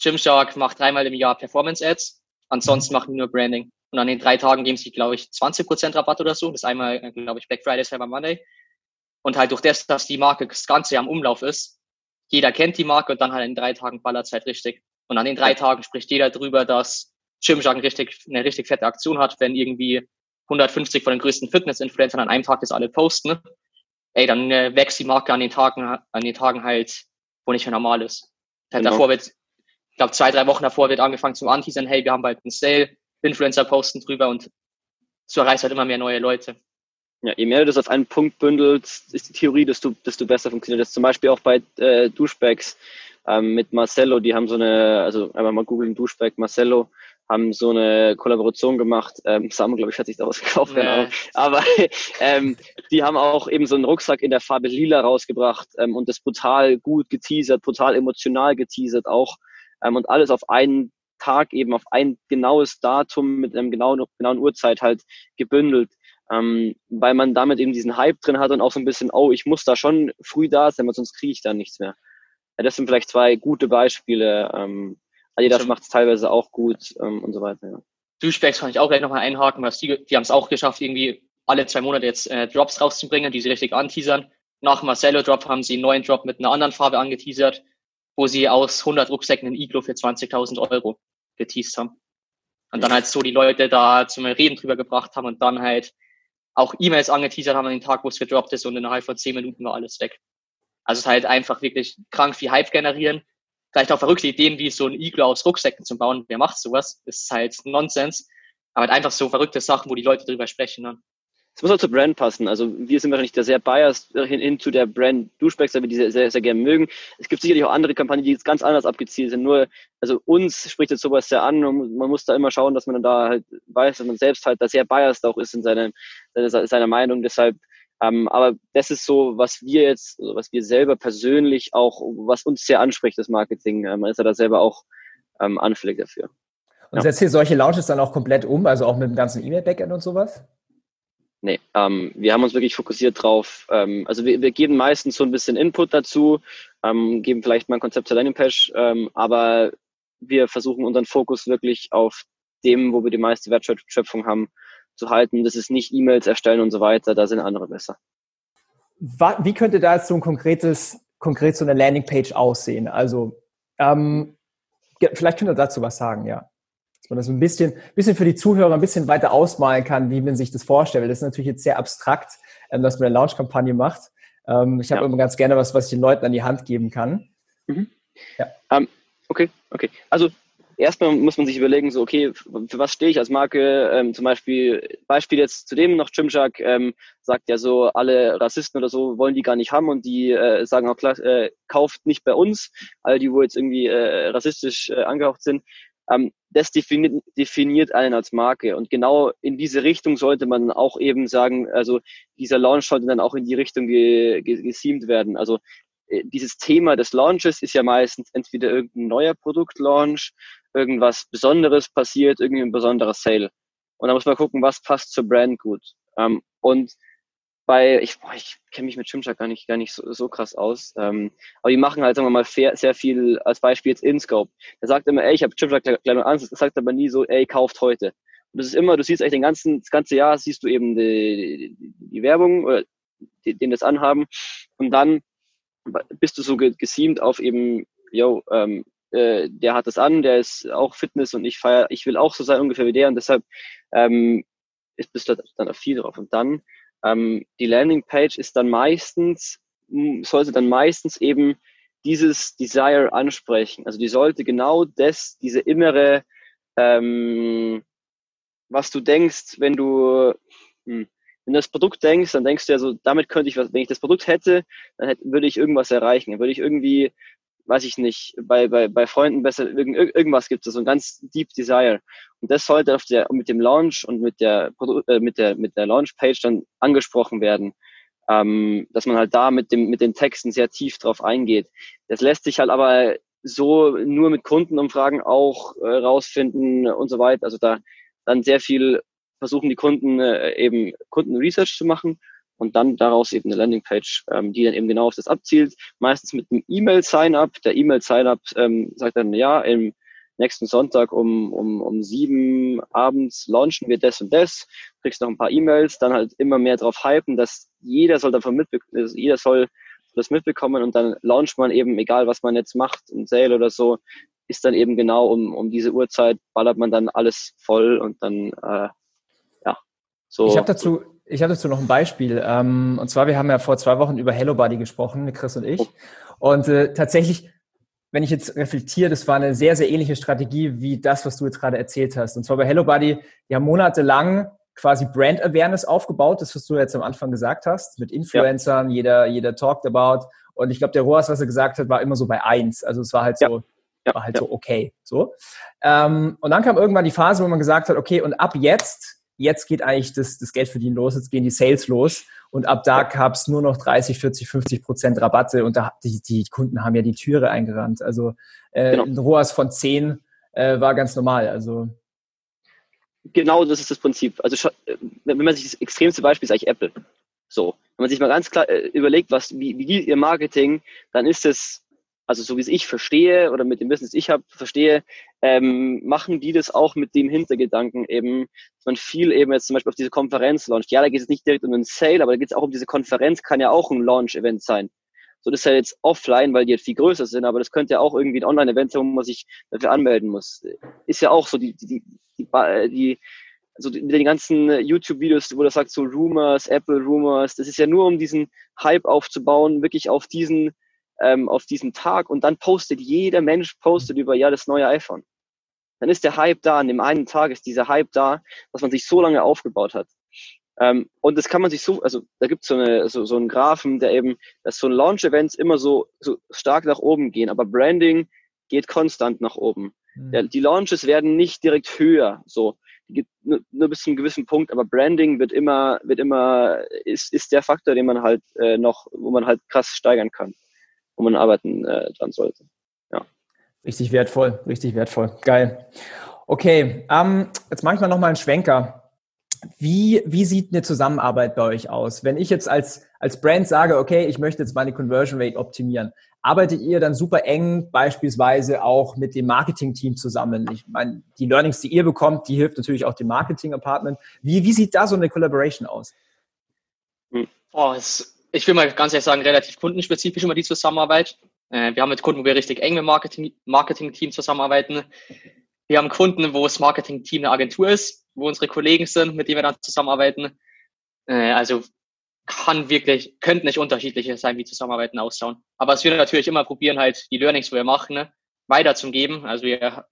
Gymshark macht dreimal im Jahr Performance-Ads, ansonsten machen wir nur Branding. Und an den drei Tagen geben sie, glaube ich, 20% Rabatt oder so. Das ist einmal, glaube ich, Black Friday, Cyber Monday. Und halt durch das, dass die Marke das ganze Jahr im Umlauf ist, jeder kennt die Marke und dann halt in drei Tagen ballert es halt richtig. Und an den drei Tagen spricht jeder drüber, dass Gymshark richtig, eine richtig fette Aktion hat, wenn irgendwie 150 von den größten Fitness-Influencern an einem Tag das alle posten. Ey, dann äh, wächst die Marke an den Tagen, an den Tagen halt, wo nicht mehr normal ist. Halt genau. davor wird, glaube, zwei, drei Wochen davor wird angefangen zum Anteasern, hey, wir haben bald einen Sale, Influencer posten drüber und so erreichst halt immer mehr neue Leute. Ja, je mehr du das auf einen Punkt bündelst, ist die Theorie, desto, desto besser funktioniert das. Zum Beispiel auch bei äh, Duschbags ähm, mit Marcello, die haben so eine, also einfach mal googeln, Duschbag Marcello, haben so eine Kollaboration gemacht. Ähm, Samuel, glaube ich, hat sich daraus *laughs* gekauft, nee. Aber ähm, die haben auch eben so einen Rucksack in der Farbe Lila rausgebracht ähm, und das brutal gut geteasert, brutal emotional geteasert auch. Ähm, und alles auf einen Tag eben, auf ein genaues Datum mit einem genauen, genauen Uhrzeit halt gebündelt ähm, weil man damit eben diesen Hype drin hat und auch so ein bisschen, oh, ich muss da schon früh da sein, weil sonst kriege ich da nichts mehr. Ja, das sind vielleicht zwei gute Beispiele. Ähm, Adidas macht es teilweise auch gut ähm, und so weiter. Ja. Duschbags kann ich auch gleich nochmal einhaken, was die, die haben es auch geschafft, irgendwie alle zwei Monate jetzt äh, Drops rauszubringen, die sie richtig anteasern. Nach Marcello Drop haben sie einen neuen Drop mit einer anderen Farbe angeteasert, wo sie aus 100 Rucksäcken einen Iglo für 20.000 Euro geteased haben. Und dann halt so die Leute da zum Reden drüber gebracht haben und dann halt auch E-Mails angeteasert haben an den Tag, wo es gedroppt ist und innerhalb von zehn Minuten war alles weg. Also es ist halt einfach wirklich krank viel Hype generieren. Vielleicht auch verrückte Ideen wie so ein Iglo aus Rucksäcken zu bauen. Wer macht sowas? Ist halt Nonsens. Aber halt einfach so verrückte Sachen, wo die Leute drüber sprechen dann. Es muss auch zur Brand passen. Also wir sind wahrscheinlich da sehr biased hin, hin zu der Brand Duschbags, weil wir die sehr, sehr, sehr gerne mögen. Es gibt sicherlich auch andere Kampagnen, die jetzt ganz anders abgezielt sind. Nur, also uns spricht jetzt sowas sehr an und man muss da immer schauen, dass man dann da halt weiß, dass man selbst halt da sehr biased auch ist in seiner, seiner Meinung. Deshalb, ähm, aber das ist so, was wir jetzt, also was wir selber persönlich auch, was uns sehr anspricht, das Marketing. Man ist ja da selber auch ähm, anfällig dafür. Und ja. setzt ihr solche Launches dann auch komplett um, also auch mit dem ganzen E-Mail-Backend und sowas? Nee, ähm, wir haben uns wirklich fokussiert drauf. Ähm, also wir, wir geben meistens so ein bisschen Input dazu, ähm, geben vielleicht mal ein Konzept zur Landingpage, ähm, aber wir versuchen unseren Fokus wirklich auf dem, wo wir die meiste Wertschöpfung haben, zu halten. Das ist nicht E-Mails erstellen und so weiter, da sind andere besser. Wie könnte da jetzt so ein konkretes, konkret so eine Landingpage aussehen? Also ähm, vielleicht könnt ihr dazu was sagen, ja dass man das ein bisschen, bisschen für die Zuhörer ein bisschen weiter ausmalen kann, wie man sich das vorstellt. Das ist natürlich jetzt sehr abstrakt, ähm, dass man eine Launch-Kampagne macht. Ähm, ich habe ja. immer ganz gerne was, was ich den Leuten an die Hand geben kann. Mhm. Ja. Um, ähm, okay, okay. Also erstmal muss man sich überlegen, so, okay, für was stehe ich als Marke? Ähm, zum Beispiel, Beispiel jetzt zu dem noch, Gymshark ähm, sagt ja so, alle Rassisten oder so wollen die gar nicht haben und die äh, sagen auch, klar, äh, kauft nicht bei uns, all die, wo jetzt irgendwie äh, rassistisch äh, angehaucht sind. Ähm, das definiert, definiert einen als Marke. Und genau in diese Richtung sollte man auch eben sagen, also dieser Launch sollte dann auch in die Richtung ge, ge, geseamt werden. Also äh, dieses Thema des Launches ist ja meistens entweder irgendein neuer Produktlaunch, irgendwas Besonderes passiert, irgendwie ein besonderer Sale. Und da muss man gucken, was passt zur Brand gut. Ähm, und bei, ich, ich kenne mich mit Gymshark gar nicht, gar nicht so, so krass aus. Ähm, aber die machen halt, sagen wir mal, fair, sehr viel, als Beispiel jetzt InScope. Der sagt immer, ey, ich habe Gymshark Kleidung an, sagt aber nie so, ey, kauft heute. Und das ist immer, du siehst eigentlich den ganzen, das ganze Jahr siehst du eben die, die, die Werbung oder die, den das anhaben. Und dann bist du so geseamt auf eben, yo, ähm, äh, der hat das an, der ist auch Fitness und ich feier, ich will auch so sein ungefähr wie der und deshalb ähm, ist, bist du dann auf viel drauf. Und dann ähm, die Landingpage ist dann meistens, sollte dann meistens eben dieses Desire ansprechen. Also die sollte genau das, diese innere, ähm, was du denkst, wenn du, hm, wenn du das Produkt denkst, dann denkst du ja so, damit könnte ich was, wenn ich das Produkt hätte, dann hätte, würde ich irgendwas erreichen. Dann würde ich irgendwie weiß ich nicht, bei, bei, bei Freunden besser, irgend, irgendwas gibt es, so ein ganz Deep Desire. Und das sollte auf der, mit dem Launch und mit der, äh, mit der, mit der Launch-Page dann angesprochen werden. Ähm, dass man halt da mit dem, mit den Texten sehr tief drauf eingeht. Das lässt sich halt aber so nur mit Kundenumfragen auch äh, rausfinden und so weiter. Also da dann sehr viel versuchen die Kunden äh, eben Kundenresearch zu machen und dann daraus eben eine Landingpage, ähm, die dann eben genau auf das abzielt. Meistens mit einem E-Mail-Sign-up. Der E-Mail-Sign-up ähm, sagt dann, ja, im nächsten Sonntag um, um, um sieben abends launchen wir das und das, kriegst noch ein paar E-Mails, dann halt immer mehr drauf hypen, dass jeder soll davon mitbekommen, jeder soll das mitbekommen und dann launcht man eben, egal was man jetzt macht, ein Sale oder so, ist dann eben genau um, um diese Uhrzeit, ballert man dann alles voll und dann, äh, ja, so. Ich habe dazu, ich habe dazu noch ein Beispiel. Ähm, und zwar, wir haben ja vor zwei Wochen über Hello Buddy gesprochen, Chris und ich. Und äh, tatsächlich wenn ich jetzt reflektiere, das war eine sehr, sehr ähnliche Strategie wie das, was du jetzt gerade erzählt hast. Und zwar bei Hello Buddy, die haben monatelang quasi Brand Awareness aufgebaut, das, was du jetzt am Anfang gesagt hast, mit Influencern, ja. jeder, jeder talked about. Und ich glaube, der Roas, was er gesagt hat, war immer so bei eins. Also es war halt so, ja. war halt so okay. So. Ähm, und dann kam irgendwann die Phase, wo man gesagt hat, okay, und ab jetzt, jetzt geht eigentlich das, das Geldverdienen los, jetzt gehen die Sales los. Und ab da gab es nur noch 30, 40, 50 Prozent Rabatte und da, die, die Kunden haben ja die Türe eingerannt. Also äh, genau. ein ROAS von 10 äh, war ganz normal. Also genau das ist das Prinzip. Also äh, wenn man sich das extremste Beispiel ist eigentlich Apple. So, wenn man sich mal ganz klar äh, überlegt, was wie, wie ihr Marketing, dann ist es also so wie es ich verstehe oder mit dem Business ich habe verstehe, ähm, machen die das auch mit dem Hintergedanken eben, dass man viel eben jetzt zum Beispiel auf diese Konferenz launcht. Ja, da geht es nicht direkt um einen Sale, aber da geht es auch um diese Konferenz, kann ja auch ein Launch-Event sein. So, das ist ja jetzt offline, weil die jetzt viel größer sind, aber das könnte ja auch irgendwie ein Online-Event sein, wo man sich dafür anmelden muss. Ist ja auch so die, die, die, die, die also mit den ganzen YouTube-Videos, wo das sagt so Rumors, Apple Rumors, das ist ja nur um diesen Hype aufzubauen, wirklich auf diesen ähm, auf diesen Tag und dann postet jeder Mensch postet über ja das neue iPhone. Dann ist der Hype da, an dem einen Tag ist dieser Hype da, was man sich so lange aufgebaut hat. Ähm, und das kann man sich so, also da gibt so es so, so einen Graphen, der eben, dass so ein Launch-Events immer so, so stark nach oben gehen, aber Branding geht konstant nach oben. Mhm. Ja, die Launches werden nicht direkt höher, so nur, nur bis zu einem gewissen Punkt, aber Branding wird immer, wird immer, ist, ist der Faktor, den man halt äh, noch, wo man halt krass steigern kann wo man arbeiten äh, dran sollte. Ja. Richtig wertvoll, richtig wertvoll. Geil. Okay, ähm, jetzt mache ich mal nochmal einen Schwenker. Wie, wie sieht eine Zusammenarbeit bei euch aus? Wenn ich jetzt als, als Brand sage, okay, ich möchte jetzt meine Conversion Rate optimieren, arbeitet ihr dann super eng beispielsweise auch mit dem Marketing-Team zusammen? Ich meine, die Learnings, die ihr bekommt, die hilft natürlich auch dem Marketing-Apartment. Wie, wie sieht da so eine Collaboration aus? Oh, es ich will mal ganz ehrlich sagen, relativ kundenspezifisch immer die Zusammenarbeit. Äh, wir haben mit Kunden, wo wir richtig eng mit Marketing, Marketing-Team zusammenarbeiten. Wir haben Kunden, wo das Marketing-Team eine Agentur ist, wo unsere Kollegen sind, mit denen wir dann zusammenarbeiten. Äh, also kann wirklich, könnte nicht unterschiedlicher sein, wie Zusammenarbeiten ausschauen. Aber es wir natürlich immer probieren, halt die Learnings, die wir machen, ne, weiterzugeben. Also wir,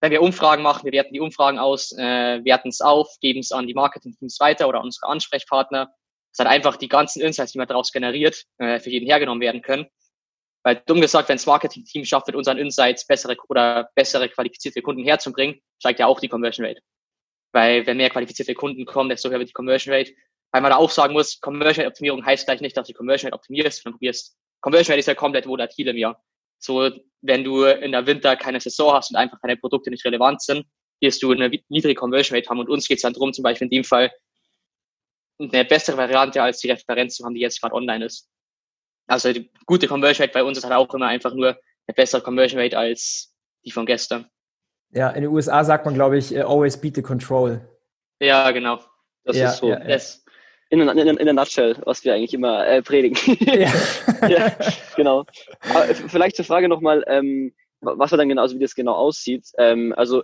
wenn wir Umfragen machen, wir werten die Umfragen aus, äh, werten es auf, geben es an die Marketing-Teams weiter oder unsere Ansprechpartner dass halt einfach die ganzen Insights, die man daraus generiert, äh, für jeden hergenommen werden können. Weil dumm gesagt, wenn das Marketing-Team schafft, mit unseren Insights bessere oder bessere qualifizierte Kunden herzubringen, steigt ja auch die Conversion Rate. Weil wenn mehr qualifizierte Kunden kommen, desto höher wird die Conversion Rate. Weil man da auch sagen muss, Conversion Rate Optimierung heißt gleich nicht, dass du Conversion Rate optimierst, sondern probierst. Conversion Rate ist ja komplett volatil im Jahr. So, wenn du in der Winter keine Saison hast und einfach keine Produkte nicht relevant sind, wirst du eine niedrige Conversion Rate haben. Und uns geht es dann darum, zum Beispiel in dem Fall, eine bessere Variante als die Referenz zu haben, die jetzt gerade online ist. Also die gute Conversion Rate bei uns ist halt auch immer einfach nur eine bessere Conversion Rate als die von gestern. Ja, in den USA sagt man, glaube ich, äh, always beat the control. Ja, genau. Das ja, ist so. Ja, ja. Das, in, in, in der Nutshell, was wir eigentlich immer äh, predigen. *laughs* Ja. *laughs* ja, genau. Aber vielleicht zur Frage nochmal, ähm, was dann genau, also wie das genau aussieht. Ähm, also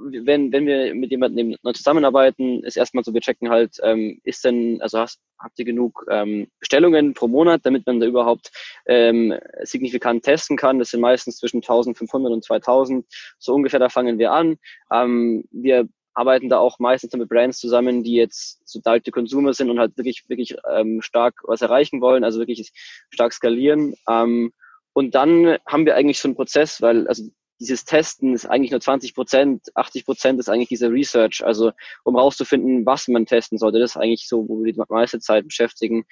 wenn, wenn wir mit jemandem neu zusammenarbeiten, ist erstmal so, wir checken halt, ähm, ist denn, also hast, habt ihr genug ähm, Bestellungen pro Monat, damit man da überhaupt ähm, signifikant testen kann. Das sind meistens zwischen 1500 und 2000, so ungefähr, da fangen wir an. Ähm, wir arbeiten da auch meistens mit Brands zusammen, die jetzt so alte Consumer sind und halt wirklich, wirklich ähm, stark was erreichen wollen, also wirklich stark skalieren. Ähm, und dann haben wir eigentlich so einen Prozess, weil, also dieses Testen ist eigentlich nur 20 Prozent, 80 Prozent ist eigentlich diese Research, also um rauszufinden, was man testen sollte. Das ist eigentlich so, wo wir die meiste Zeit beschäftigen.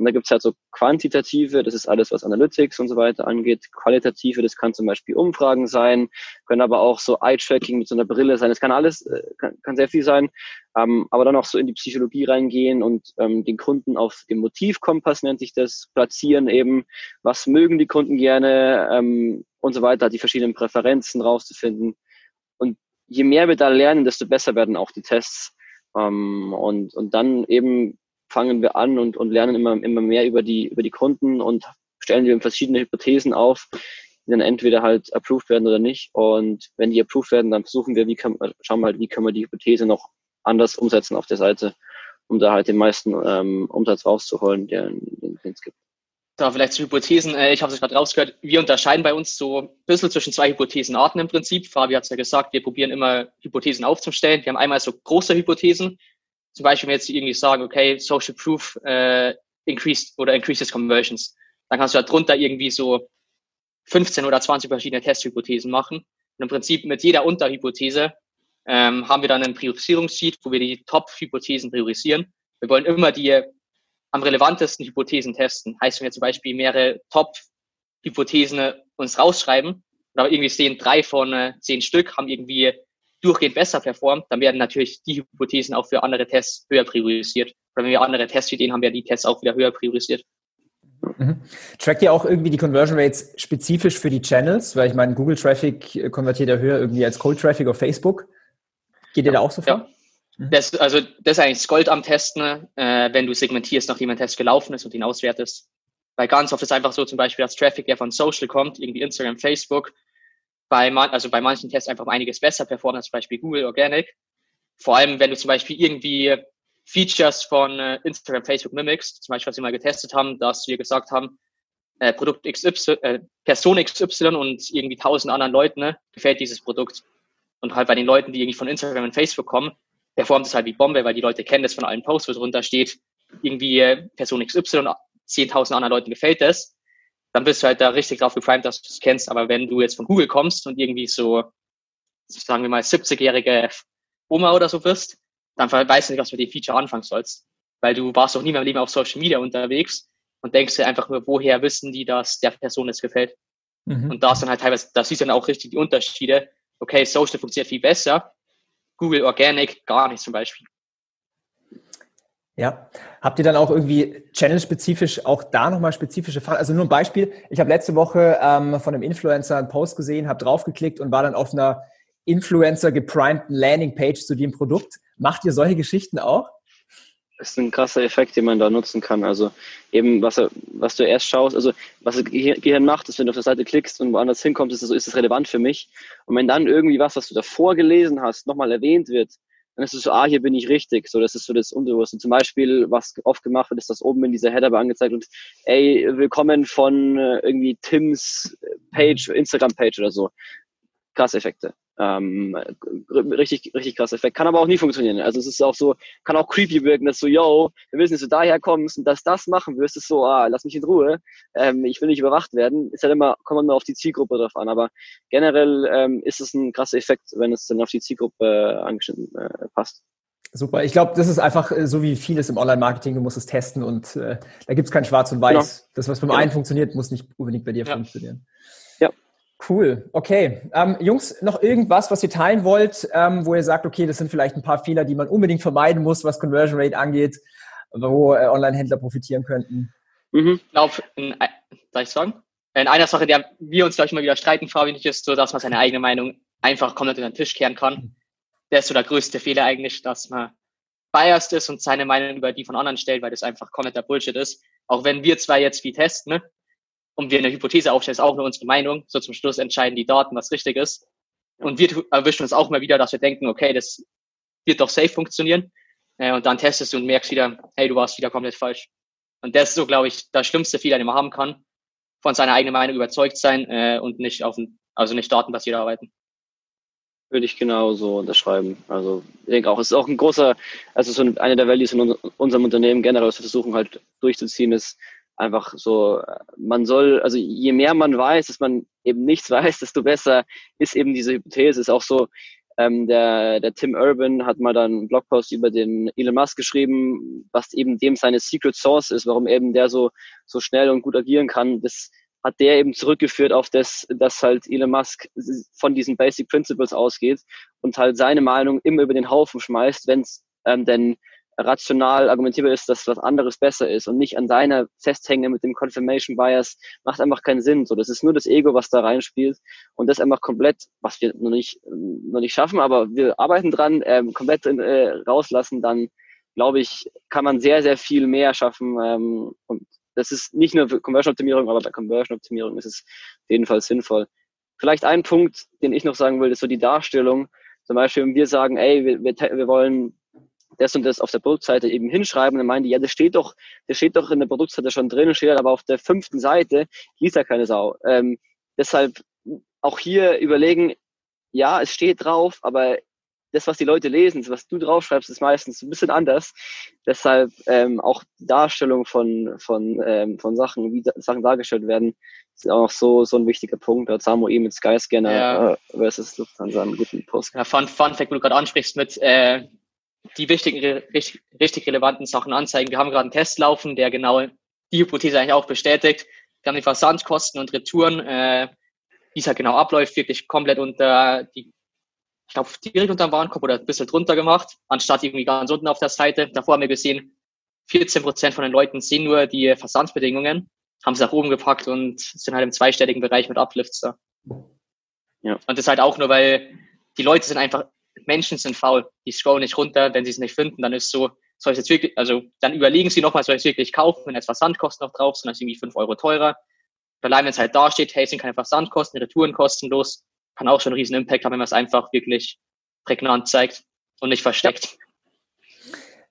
Und da gibt's halt so quantitative, das ist alles, was Analytics und so weiter angeht. Qualitative, das kann zum Beispiel Umfragen sein, können aber auch so Eye-Tracking mit so einer Brille sein. Das kann alles, äh, kann, kann sehr viel sein. Ähm, aber dann auch so in die Psychologie reingehen und ähm, den Kunden auf dem Motivkompass nennt sich das, platzieren eben, was mögen die Kunden gerne ähm, und so weiter, die verschiedenen Präferenzen rauszufinden. Und je mehr wir da lernen, desto besser werden auch die Tests. Ähm, und, und dann eben fangen wir an und, und lernen immer, immer mehr über die, über die Kunden und stellen wir verschiedene Hypothesen auf, die dann entweder halt approved werden oder nicht. Und wenn die approved werden, dann versuchen wir, wie kann, schauen wir halt, wie können wir die Hypothese noch anders umsetzen auf der Seite, um da halt den meisten ähm, Umsatz rauszuholen, den, es gibt. Da vielleicht zu Hypothesen, äh, ich habe es gerade rausgehört, wir unterscheiden bei uns so ein bisschen zwischen zwei Hypothesenarten im Prinzip. Fabi hat es ja gesagt, wir probieren immer Hypothesen aufzustellen. Wir haben einmal so große Hypothesen, zum Beispiel wenn jetzt irgendwie sagen, okay, Social Proof äh, increased oder increases conversions, dann kannst du darunter irgendwie so 15 oder 20 verschiedene Testhypothesen machen. Und im Prinzip mit jeder Unterhypothese ähm, haben wir dann einen Priorisierungssheet, wo wir die Top-Hypothesen priorisieren. Wir wollen immer die am relevantesten Hypothesen testen. Heißt, wenn wir zum Beispiel mehrere Top-Hypothesen uns rausschreiben, aber irgendwie sehen, drei von äh, zehn Stück haben irgendwie durchgehend besser performt, dann werden natürlich die Hypothesen auch für andere Tests höher priorisiert. Oder wenn wir andere Testideen haben, werden die Tests auch wieder höher priorisiert. Mhm. Trackt ihr auch irgendwie die Conversion Rates spezifisch für die Channels? Weil ich meine, Google Traffic konvertiert ja höher irgendwie als Cold Traffic auf Facebook. Geht ihr da auch so vor? Ja. Mhm. Das, also das ist eigentlich das Gold am Testen, äh, wenn du segmentierst, nachdem ein Test gelaufen ist und ihn auswertest. Weil ganz oft ist einfach so zum Beispiel, dass Traffic, der von Social kommt, irgendwie Instagram, Facebook, bei, man, also bei manchen Tests einfach um einiges besser performt als zum Beispiel Google Organic. Vor allem, wenn du zum Beispiel irgendwie Features von äh, Instagram, Facebook mimics, zum Beispiel, was wir mal getestet haben, dass wir gesagt haben, äh, Produkt XY, äh, Person XY und irgendwie tausend anderen Leuten ne, gefällt dieses Produkt. Und halt bei den Leuten, die irgendwie von Instagram und Facebook kommen, performt es halt wie Bombe, weil die Leute kennen das von allen Posts, wo drunter steht, irgendwie äh, Person XY, 10.000 anderen Leuten gefällt das. Dann bist du halt da richtig drauf geprimed, dass du es kennst. Aber wenn du jetzt von Google kommst und irgendwie so, sagen wir mal, 70-jährige Oma oder so bist, dann weißt du nicht, was du mit dem Feature anfangen sollst. Weil du warst doch nie mehr im Leben auf Social Media unterwegs und denkst dir einfach nur, woher wissen die, dass der Person es gefällt. Mhm. Und da ist dann halt teilweise, da siehst du dann auch richtig die Unterschiede. Okay, Social funktioniert viel besser. Google Organic gar nicht zum Beispiel. Ja. Habt ihr dann auch irgendwie channel-spezifisch auch da nochmal spezifische Fragen? Also nur ein Beispiel. Ich habe letzte Woche ähm, von einem Influencer einen Post gesehen, habe draufgeklickt und war dann auf einer Influencer geprimten Landingpage zu dem Produkt. Macht ihr solche Geschichten auch? Das ist ein krasser Effekt, den man da nutzen kann. Also eben, was, was du erst schaust, also was das Gehirn macht, ist, wenn du auf der Seite klickst und woanders hinkommst, ist es, ist es relevant für mich. Und wenn dann irgendwie was, was du davor gelesen hast, nochmal erwähnt wird, dann ist es so, ah, hier bin ich richtig. So, das ist so das Unterbewusste. Zum Beispiel, was oft gemacht wird, ist, dass oben in dieser Header angezeigt und ey, willkommen von äh, irgendwie Tims Page, Instagram-Page oder so. Krass Effekte. Ähm, richtig, richtig krasser Effekt. Kann aber auch nie funktionieren. Also es ist auch so, kann auch creepy wirken, dass so, yo, wir wissen, dass du daher kommst und dass das machen wirst, ist so, ah, lass mich in Ruhe. Ähm, ich will nicht überwacht werden. Ist halt immer, kommt immer auf die Zielgruppe drauf an. Aber generell ähm, ist es ein krasser Effekt, wenn es dann auf die Zielgruppe äh, angeschnitten äh, passt. Super. Ich glaube, das ist einfach äh, so wie vieles im Online-Marketing. Du musst es testen und äh, da gibt es kein Schwarz und Weiß. Genau. Das, was beim genau. einen funktioniert, muss nicht unbedingt bei dir ja. funktionieren. Cool, okay. Ähm, Jungs, noch irgendwas, was ihr teilen wollt, ähm, wo ihr sagt, okay, das sind vielleicht ein paar Fehler, die man unbedingt vermeiden muss, was Conversion Rate angeht, wo äh, Online-Händler profitieren könnten? Mhm. Ich glaube, soll ich sagen? In einer Sache, der wir uns, glaube ich, immer wieder streiten, Fabian, ist so, dass man seine eigene Meinung einfach komplett unter den Tisch kehren kann. Der ist so der größte Fehler eigentlich, dass man biased ist und seine Meinung über die von anderen stellt, weil das einfach kompletter Bullshit ist. Auch wenn wir zwei jetzt viel testen, ne? Und wir eine Hypothese aufstellen, ist auch nur unsere Meinung. So zum Schluss entscheiden die Daten, was richtig ist. Und wir erwischen uns auch mal wieder, dass wir denken, okay, das wird doch safe funktionieren. Äh, und dann testest du und merkst wieder, hey, du warst wieder komplett falsch. Und das ist so, glaube ich, der schlimmste Fehler, den man haben kann. Von seiner eigenen Meinung überzeugt sein äh, und nicht auf, also nicht datenbasiert arbeiten. Würde ich genauso unterschreiben. Also ich denke auch, es ist auch ein großer, also so eine der Values in unserem Unternehmen generell, was wir versuchen halt durchzuziehen, ist einfach so, man soll, also je mehr man weiß, dass man eben nichts *laughs* weiß, desto besser ist eben diese Hypothese. Ist auch so, ähm, der, der Tim Urban hat mal dann einen Blogpost über den Elon Musk geschrieben, was eben dem seine Secret Source ist, warum eben der so, so schnell und gut agieren kann. Das hat der eben zurückgeführt auf das, dass halt Elon Musk von diesen Basic Principles ausgeht und halt seine Meinung immer über den Haufen schmeißt, wenn es ähm, denn rational argumentierbar ist, dass was anderes besser ist und nicht an deiner festhängen mit dem Confirmation Bias, macht einfach keinen Sinn. So, das ist nur das Ego, was da reinspielt und das einfach komplett, was wir noch nicht, noch nicht schaffen, aber wir arbeiten dran, ähm, komplett äh, rauslassen, dann glaube ich, kann man sehr, sehr viel mehr schaffen ähm, und das ist nicht nur Conversion-Optimierung, aber bei Conversion-Optimierung ist es auf jeden Fall sinnvoll. Vielleicht ein Punkt, den ich noch sagen will, ist so die Darstellung. Zum Beispiel, wenn wir sagen, ey, wir, wir, wir wollen das und das auf der Produktseite eben hinschreiben. Und dann meinen die, ja, das steht doch, das steht doch in der Produktseite schon drin, steht aber auf der fünften Seite, liest ja keine Sau. Ähm, deshalb auch hier überlegen, ja, es steht drauf, aber das, was die Leute lesen, was du draufschreibst, ist meistens ein bisschen anders. Deshalb ähm, auch Darstellung von, von, ähm, von Sachen, wie da, Sachen dargestellt werden, ist auch noch so, so ein wichtiger Punkt. Da hat Samu eben mit Skyscanner ja. äh, versus Lufthansa einen guten Post. Ja, Fun, Fun Fact, wo du gerade ansprichst, mit äh, die wichtigen, richtig, richtig relevanten Sachen anzeigen. Wir haben gerade einen Test laufen, der genau die Hypothese eigentlich auch bestätigt. Wir haben die Versandkosten und Retouren, äh, wie es halt genau abläuft, wirklich komplett unter die ich glaube, direkt unter dem Warenkorb oder ein bisschen drunter gemacht, anstatt irgendwie ganz unten auf der Seite. Davor haben wir gesehen, 14 Prozent von den Leuten sehen nur die Versandsbedingungen, haben sie nach oben gepackt und sind halt im zweistelligen Bereich mit Uplifts da. Ja. Und das halt auch nur, weil die Leute sind einfach, Menschen sind faul. Die scrollen nicht runter, wenn sie es nicht finden, dann ist so, soll ich jetzt wirklich, also dann überlegen sie nochmal, soll ich es wirklich kaufen, wenn jetzt Versandkosten noch drauf sind, dann ist irgendwie fünf Euro teurer. Allein wenn es halt da steht, hey, sind keine Versandkosten, Retouren kostenlos, kann auch schon einen riesen Impact haben, wenn man es einfach wirklich prägnant zeigt und nicht versteckt.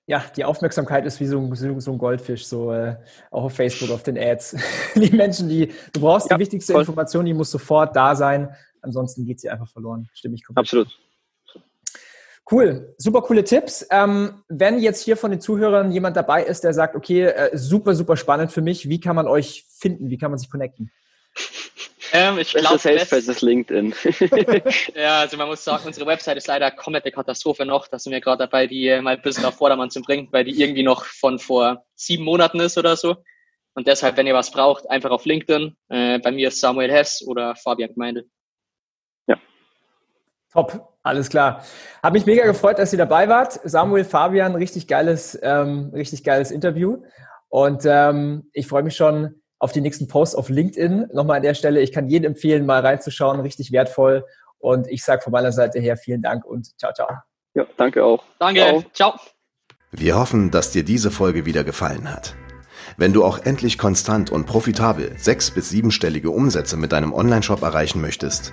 Ja, die Aufmerksamkeit ist wie so ein, so ein Goldfisch, so äh, auch auf Facebook, auf den Ads. *laughs* die Menschen, die, du brauchst ja, die wichtigste voll. Information, die muss sofort da sein, ansonsten geht sie einfach verloren. Stimme ich komplett. Absolut. Cool, super coole Tipps. Ähm, wenn jetzt hier von den Zuhörern jemand dabei ist, der sagt, okay, äh, super, super spannend für mich, wie kann man euch finden? Wie kann man sich connecten? Ähm, ich glaube, Salesforce ist LinkedIn. *laughs* *laughs* ja, also man muss sagen, unsere Website ist leider komplette Katastrophe noch. Da sind wir gerade dabei, die mal ein bisschen auf Vordermann zu bringen, weil die irgendwie noch von vor sieben Monaten ist oder so. Und deshalb, wenn ihr was braucht, einfach auf LinkedIn. Äh, bei mir ist Samuel Hess oder Fabian Gemeinde. Top, alles klar. Hab mich mega gefreut, dass ihr dabei wart. Samuel, Fabian, richtig geiles, ähm, richtig geiles Interview. Und ähm, ich freue mich schon, auf die nächsten Posts auf LinkedIn. Nochmal an der Stelle, ich kann jedem empfehlen, mal reinzuschauen, richtig wertvoll. Und ich sage von meiner Seite her vielen Dank und ciao, ciao. Ja, danke auch. Danke, ciao. ciao. Wir hoffen, dass dir diese Folge wieder gefallen hat. Wenn du auch endlich konstant und profitabel sechs- bis siebenstellige Umsätze mit deinem Onlineshop erreichen möchtest,